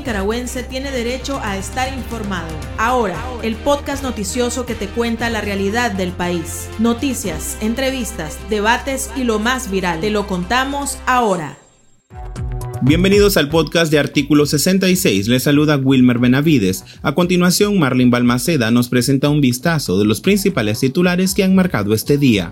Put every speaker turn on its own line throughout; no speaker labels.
nicaragüense tiene derecho a estar informado. Ahora, el podcast noticioso que te cuenta la realidad del país. Noticias, entrevistas, debates y lo más viral. Te lo contamos ahora.
Bienvenidos al podcast de Artículo 66. Les saluda Wilmer Benavides. A continuación, Marlene Balmaceda nos presenta un vistazo de los principales titulares que han marcado este día.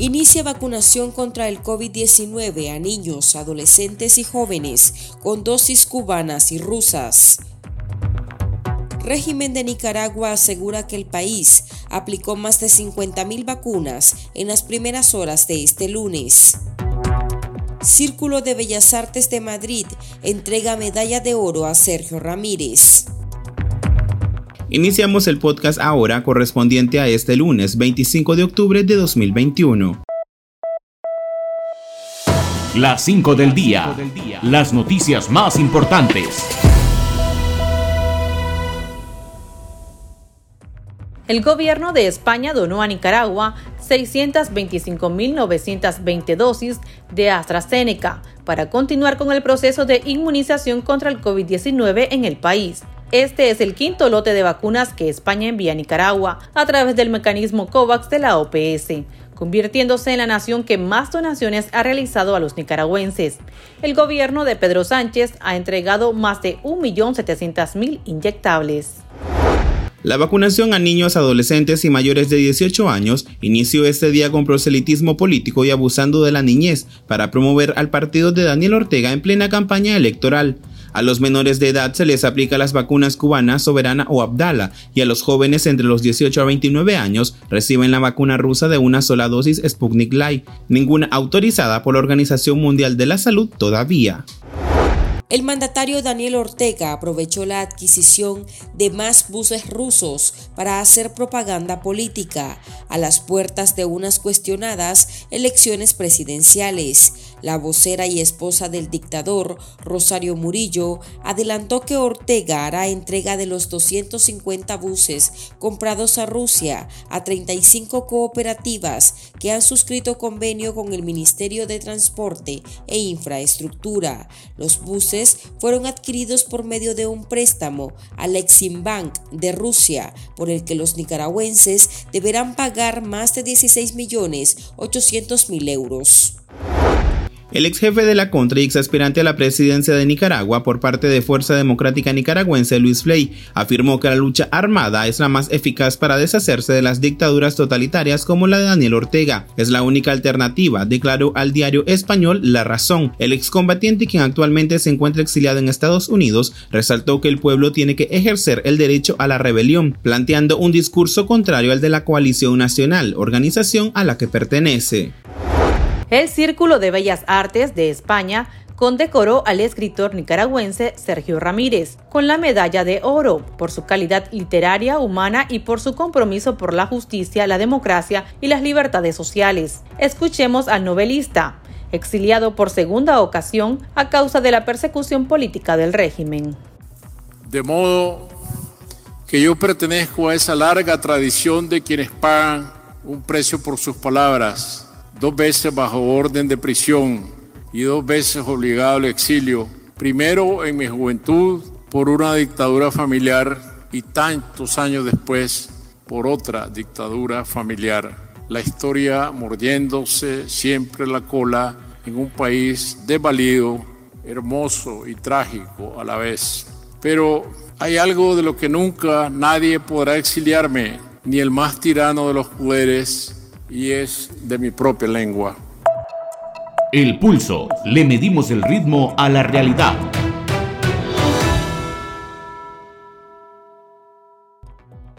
Inicia vacunación contra el COVID-19 a niños, adolescentes y jóvenes con dosis cubanas y rusas. Régimen de Nicaragua asegura que el país aplicó más de 50.000 vacunas en las primeras horas de este lunes. Círculo de Bellas Artes de Madrid entrega medalla de oro a Sergio Ramírez.
Iniciamos el podcast ahora correspondiente a este lunes 25 de octubre de 2021.
Las 5 del día. Las noticias más importantes.
El gobierno de España donó a Nicaragua 625.920 dosis de AstraZeneca para continuar con el proceso de inmunización contra el COVID-19 en el país. Este es el quinto lote de vacunas que España envía a Nicaragua a través del mecanismo COVAX de la OPS convirtiéndose en la nación que más donaciones ha realizado a los nicaragüenses. El gobierno de Pedro Sánchez ha entregado más de 1.700.000 inyectables.
La vacunación a niños, adolescentes y mayores de 18 años inició este día con proselitismo político y abusando de la niñez para promover al partido de Daniel Ortega en plena campaña electoral. A los menores de edad se les aplica las vacunas cubanas Soberana o Abdala y a los jóvenes entre los 18 a 29 años reciben la vacuna rusa de una sola dosis Sputnik Light, ninguna autorizada por la Organización Mundial de la Salud todavía.
El mandatario Daniel Ortega aprovechó la adquisición de más buses rusos para hacer propaganda política a las puertas de unas cuestionadas elecciones presidenciales. La vocera y esposa del dictador, Rosario Murillo, adelantó que Ortega hará entrega de los 250 buses comprados a Rusia a 35 cooperativas que han suscrito convenio con el Ministerio de Transporte e Infraestructura. Los buses fueron adquiridos por medio de un préstamo al Exim Bank de Rusia, por el que los nicaragüenses deberán pagar más de 16 millones 800 mil euros.
El ex jefe de la contra y ex aspirante a la presidencia de Nicaragua por parte de Fuerza Democrática Nicaragüense, Luis Flay, afirmó que la lucha armada es la más eficaz para deshacerse de las dictaduras totalitarias como la de Daniel Ortega. Es la única alternativa, declaró al diario español La Razón. El excombatiente, quien actualmente se encuentra exiliado en Estados Unidos, resaltó que el pueblo tiene que ejercer el derecho a la rebelión, planteando un discurso contrario al de la Coalición Nacional, organización a la que pertenece.
El Círculo de Bellas Artes de España condecoró al escritor nicaragüense Sergio Ramírez con la medalla de oro por su calidad literaria, humana y por su compromiso por la justicia, la democracia y las libertades sociales. Escuchemos al novelista, exiliado por segunda ocasión a causa de la persecución política del régimen.
De modo que yo pertenezco a esa larga tradición de quienes pagan un precio por sus palabras dos veces bajo orden de prisión y dos veces obligado al exilio, primero en mi juventud por una dictadura familiar y tantos años después por otra dictadura familiar. La historia mordiéndose siempre la cola en un país desvalido, hermoso y trágico a la vez. Pero hay algo de lo que nunca nadie podrá exiliarme, ni el más tirano de los poderes, y es de mi propia lengua.
El pulso. Le medimos el ritmo a la realidad.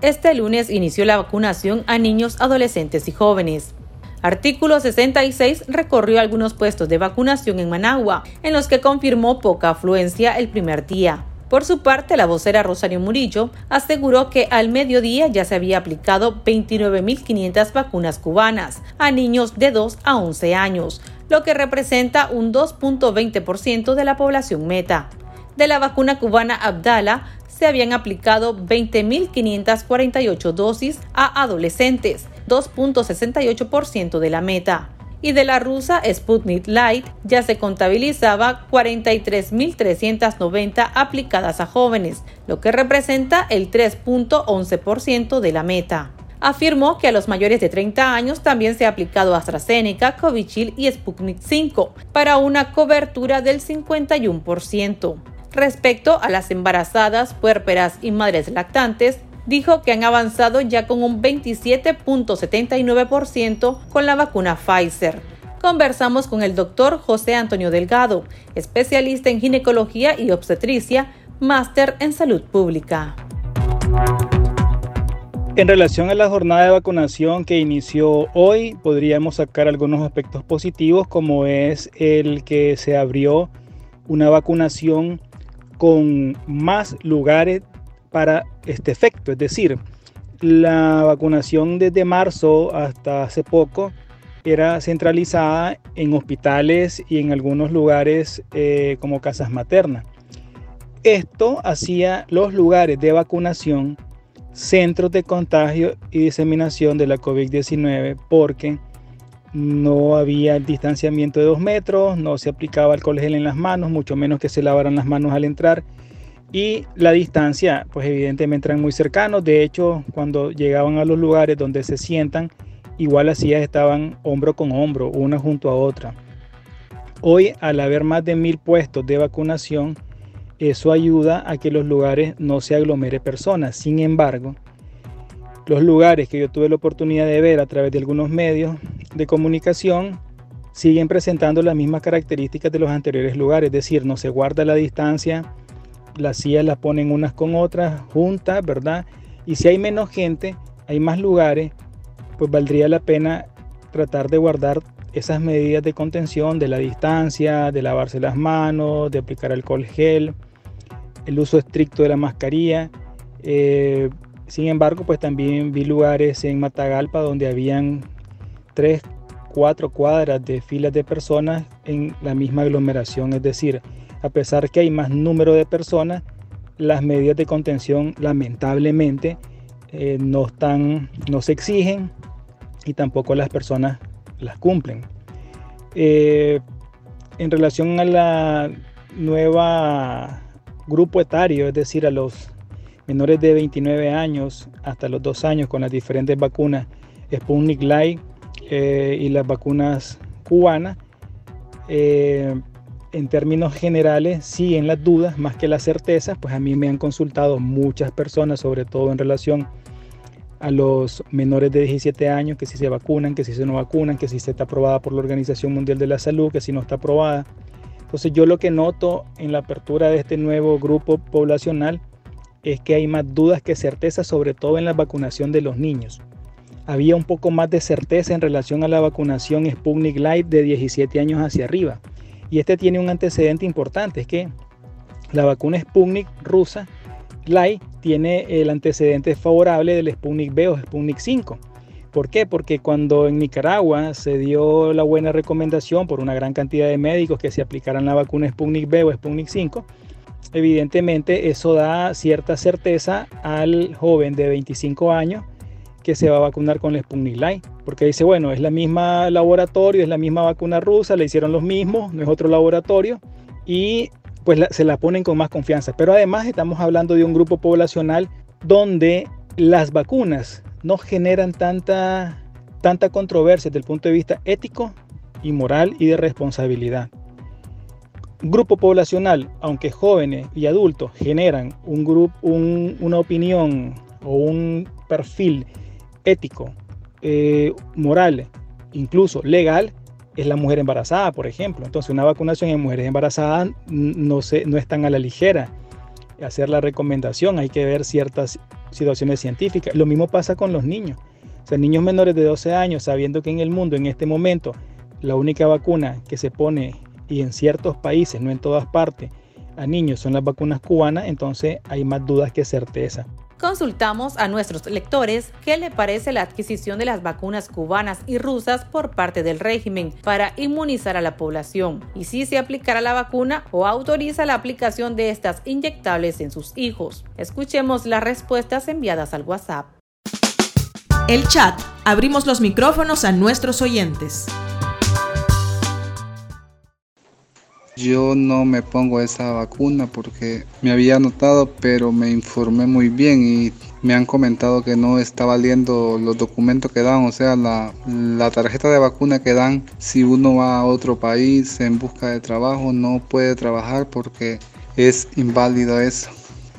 Este lunes inició la vacunación a niños, adolescentes y jóvenes. Artículo 66 recorrió algunos puestos de vacunación en Managua, en los que confirmó poca afluencia el primer día. Por su parte, la vocera Rosario Murillo aseguró que al mediodía ya se había aplicado 29.500 vacunas cubanas a niños de 2 a 11 años, lo que representa un 2.20% de la población meta. De la vacuna cubana Abdala, se habían aplicado 20.548 dosis a adolescentes, 2.68% de la meta y de la rusa Sputnik Light ya se contabilizaba 43.390 aplicadas a jóvenes, lo que representa el 3.11% de la meta. Afirmó que a los mayores de 30 años también se ha aplicado AstraZeneca, Covichil y Sputnik 5 para una cobertura del 51%. Respecto a las embarazadas, puérperas y madres lactantes, dijo que han avanzado ya con un 27.79% con la vacuna Pfizer. Conversamos con el doctor José Antonio Delgado, especialista en ginecología y obstetricia, máster en salud pública.
En relación a la jornada de vacunación que inició hoy, podríamos sacar algunos aspectos positivos como es el que se abrió una vacunación con más lugares para este efecto. Es decir, la vacunación desde marzo hasta hace poco era centralizada en hospitales y en algunos lugares eh, como casas maternas. Esto hacía los lugares de vacunación centros de contagio y diseminación de la COVID-19 porque no había distanciamiento de dos metros, no se aplicaba alcohol gel en las manos, mucho menos que se lavaran las manos al entrar y la distancia, pues evidentemente eran muy cercanos. De hecho, cuando llegaban a los lugares donde se sientan, igual las sillas estaban hombro con hombro, una junto a otra. Hoy, al haber más de mil puestos de vacunación, eso ayuda a que los lugares no se aglomere personas. Sin embargo, los lugares que yo tuve la oportunidad de ver a través de algunos medios de comunicación siguen presentando las mismas características de los anteriores lugares, es decir, no se guarda la distancia, las sillas las ponen unas con otras juntas, ¿verdad? Y si hay menos gente, hay más lugares, pues valdría la pena tratar de guardar esas medidas de contención de la distancia, de lavarse las manos, de aplicar alcohol gel, el uso estricto de la mascarilla. Eh, sin embargo, pues también vi lugares en Matagalpa donde habían tres, cuatro cuadras de filas de personas en la misma aglomeración, es decir, a pesar que hay más número de personas, las medidas de contención lamentablemente eh, no, están, no se exigen y tampoco las personas las cumplen. Eh, en relación a la nueva grupo etario, es decir, a los menores de 29 años hasta los 2 años con las diferentes vacunas Sputnik Light eh, y las vacunas cubanas, en términos generales siguen las dudas más que las certezas, pues a mí me han consultado muchas personas, sobre todo en relación a los menores de 17 años, que si se vacunan, que si se no vacunan, que si se está aprobada por la Organización Mundial de la Salud, que si no está aprobada. Entonces yo lo que noto en la apertura de este nuevo grupo poblacional es que hay más dudas que certezas, sobre todo en la vacunación de los niños. Había un poco más de certeza en relación a la vacunación Sputnik Light de 17 años hacia arriba y este tiene un antecedente importante, es que la vacuna Sputnik rusa, Light, tiene el antecedente favorable del Sputnik B o Sputnik 5. ¿Por qué? Porque cuando en Nicaragua se dio la buena recomendación por una gran cantidad de médicos que se aplicaran la vacuna Sputnik B o Sputnik 5, evidentemente eso da cierta certeza al joven de 25 años que se va a vacunar con la Sputnik Light, porque dice, bueno, es la misma laboratorio, es la misma vacuna rusa, le hicieron los mismos, no es otro laboratorio, y pues se la ponen con más confianza. Pero además estamos hablando de un grupo poblacional donde las vacunas no generan tanta, tanta controversia desde el punto de vista ético y moral y de responsabilidad. Grupo poblacional, aunque jóvenes y adultos generan un grupo, una opinión o un perfil ético, eh, moral, incluso legal, es la mujer embarazada, por ejemplo. Entonces, una vacunación en mujeres embarazadas no, se, no es tan a la ligera hacer la recomendación, hay que ver ciertas situaciones científicas. Lo mismo pasa con los niños. O sea, niños menores de 12 años, sabiendo que en el mundo, en este momento, la única vacuna que se pone, y en ciertos países, no en todas partes, a niños son las vacunas cubanas, entonces hay más dudas que certeza.
Consultamos a nuestros lectores qué le parece la adquisición de las vacunas cubanas y rusas por parte del régimen para inmunizar a la población y si se aplicará la vacuna o autoriza la aplicación de estas inyectables en sus hijos. Escuchemos las respuestas enviadas al WhatsApp.
El chat. Abrimos los micrófonos a nuestros oyentes. Yo no me pongo esa vacuna porque me había anotado, pero me informé muy bien y me han comentado que no está valiendo los documentos que dan, o sea, la, la, tarjeta de vacuna que dan si uno va a otro país en busca de trabajo, no puede trabajar porque es inválido eso.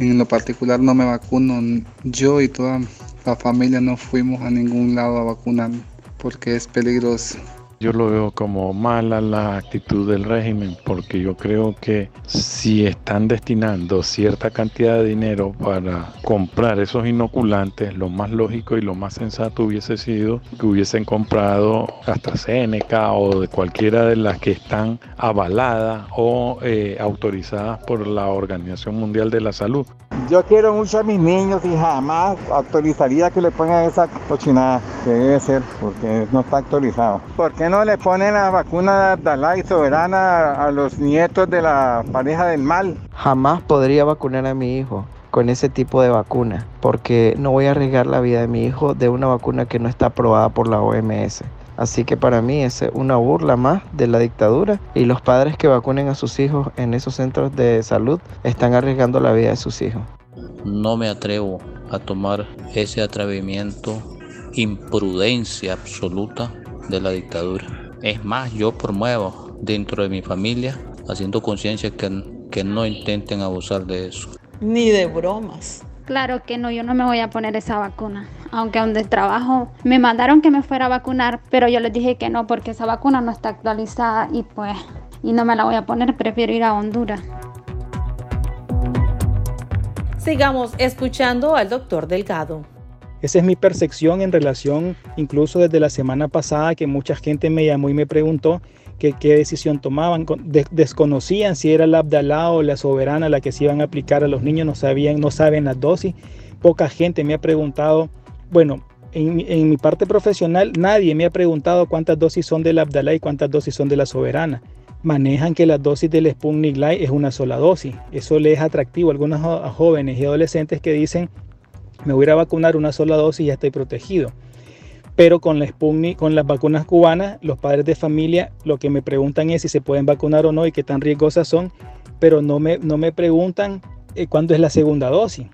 En lo particular no me vacuno, yo y toda la familia no fuimos a ningún lado a vacunar porque es peligroso.
Yo lo veo como mala la actitud del régimen porque yo creo que si están destinando cierta cantidad de dinero para comprar esos inoculantes, lo más lógico y lo más sensato hubiese sido que hubiesen comprado AstraZeneca o de cualquiera de las que están avaladas o eh, autorizadas por la Organización Mundial de la Salud.
Yo quiero mucho a mis niños y jamás autorizaría que le pongan esa cochinada que debe ser porque no está actualizado. ¿Por qué no le ponen la vacuna y Soberana a los nietos de la pareja del mal?
Jamás podría vacunar a mi hijo con ese tipo de vacuna porque no voy a arriesgar la vida de mi hijo de una vacuna que no está aprobada por la OMS. Así que para mí es una burla más de la dictadura y los padres que vacunen a sus hijos en esos centros de salud están arriesgando la vida de sus hijos.
No me atrevo a tomar ese atrevimiento, imprudencia absoluta de la dictadura. Es más, yo promuevo dentro de mi familia, haciendo conciencia que, que no intenten abusar de eso.
Ni de bromas.
Claro que no, yo no me voy a poner esa vacuna. Aunque donde trabajo me mandaron que me fuera a vacunar, pero yo les dije que no porque esa vacuna no está actualizada y pues y no me la voy a poner, prefiero ir a Honduras.
Sigamos escuchando al doctor Delgado.
Esa es mi percepción en relación, incluso desde la semana pasada, que mucha gente me llamó y me preguntó que, qué decisión tomaban. desconocían si era la Abdalá o la Soberana la que se iban a aplicar a los niños, no sabían, no saben las dosis. Poca gente me ha preguntado, bueno, en, mi parte profesional nadie me ha preguntado cuántas dosis son de la Abdalá y cuántas dosis son de la Soberana. Manejan que la dosis del Sputnik Light es una sola dosis. Eso le es atractivo a algunos jóvenes y adolescentes que dicen me voy a vacunar una sola dosis y ya estoy protegido. Pero con las vacunas cubanas, los padres de familia lo que me preguntan es si se pueden vacunar o no y qué tan riesgosas son, pero no me, no me preguntan eh, cuándo es la segunda dosis.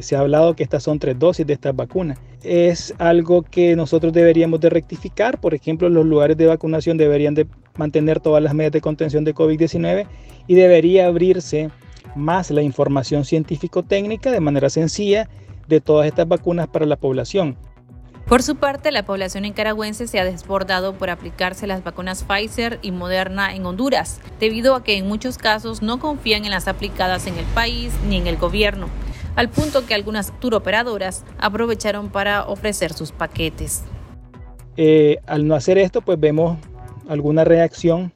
Se ha hablado que estas son tres dosis de estas vacunas. Es algo que nosotros deberíamos de rectificar. Por ejemplo, los lugares de vacunación deberían de mantener todas las medidas de contención de COVID-19 y debería abrirse más la información científico-técnica de manera sencilla de todas estas vacunas para la población.
Por su parte, la población nicaragüense se ha desbordado por aplicarse las vacunas Pfizer y Moderna en Honduras, debido a que en muchos casos no confían en las aplicadas en el país ni en el gobierno, al punto que algunas turoperadoras aprovecharon para ofrecer sus paquetes.
Eh, al no hacer esto, pues vemos alguna reacción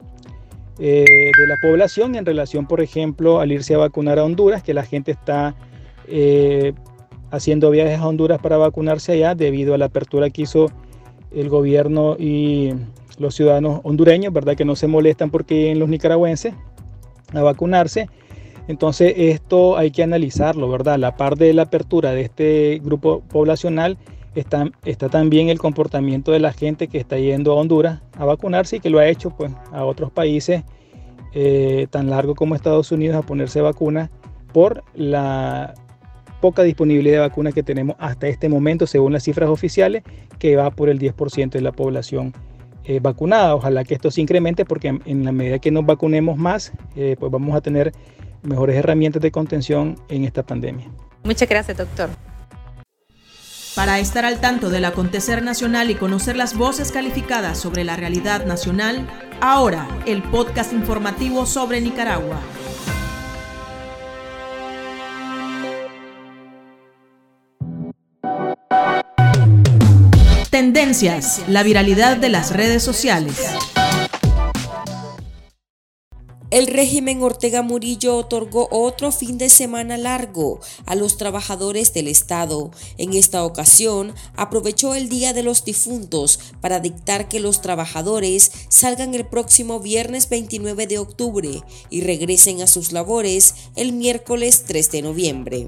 eh, de la población en relación, por ejemplo, al irse a vacunar a Honduras, que la gente está eh, haciendo viajes a Honduras para vacunarse allá debido a la apertura que hizo el gobierno y los ciudadanos hondureños, ¿verdad? Que no se molestan porque en los nicaragüenses a vacunarse. Entonces esto hay que analizarlo, ¿verdad? La par de la apertura de este grupo poblacional está, está también el comportamiento de la gente que está yendo a Honduras a vacunarse y que lo ha hecho pues a otros países eh, tan largo como Estados Unidos a ponerse vacuna por la poca disponibilidad de vacunas que tenemos hasta este momento, según las cifras oficiales, que va por el 10% de la población eh, vacunada. Ojalá que esto se incremente porque en la medida que nos vacunemos más, eh, pues vamos a tener mejores herramientas de contención en esta pandemia.
Muchas gracias, doctor.
Para estar al tanto del acontecer nacional y conocer las voces calificadas sobre la realidad nacional, ahora el podcast informativo sobre Nicaragua. Tendencias, la viralidad de las redes sociales.
El régimen Ortega Murillo otorgó otro fin de semana largo a los trabajadores del Estado. En esta ocasión, aprovechó el Día de los Difuntos para dictar que los trabajadores salgan el próximo viernes 29 de octubre y regresen a sus labores el miércoles 3 de noviembre.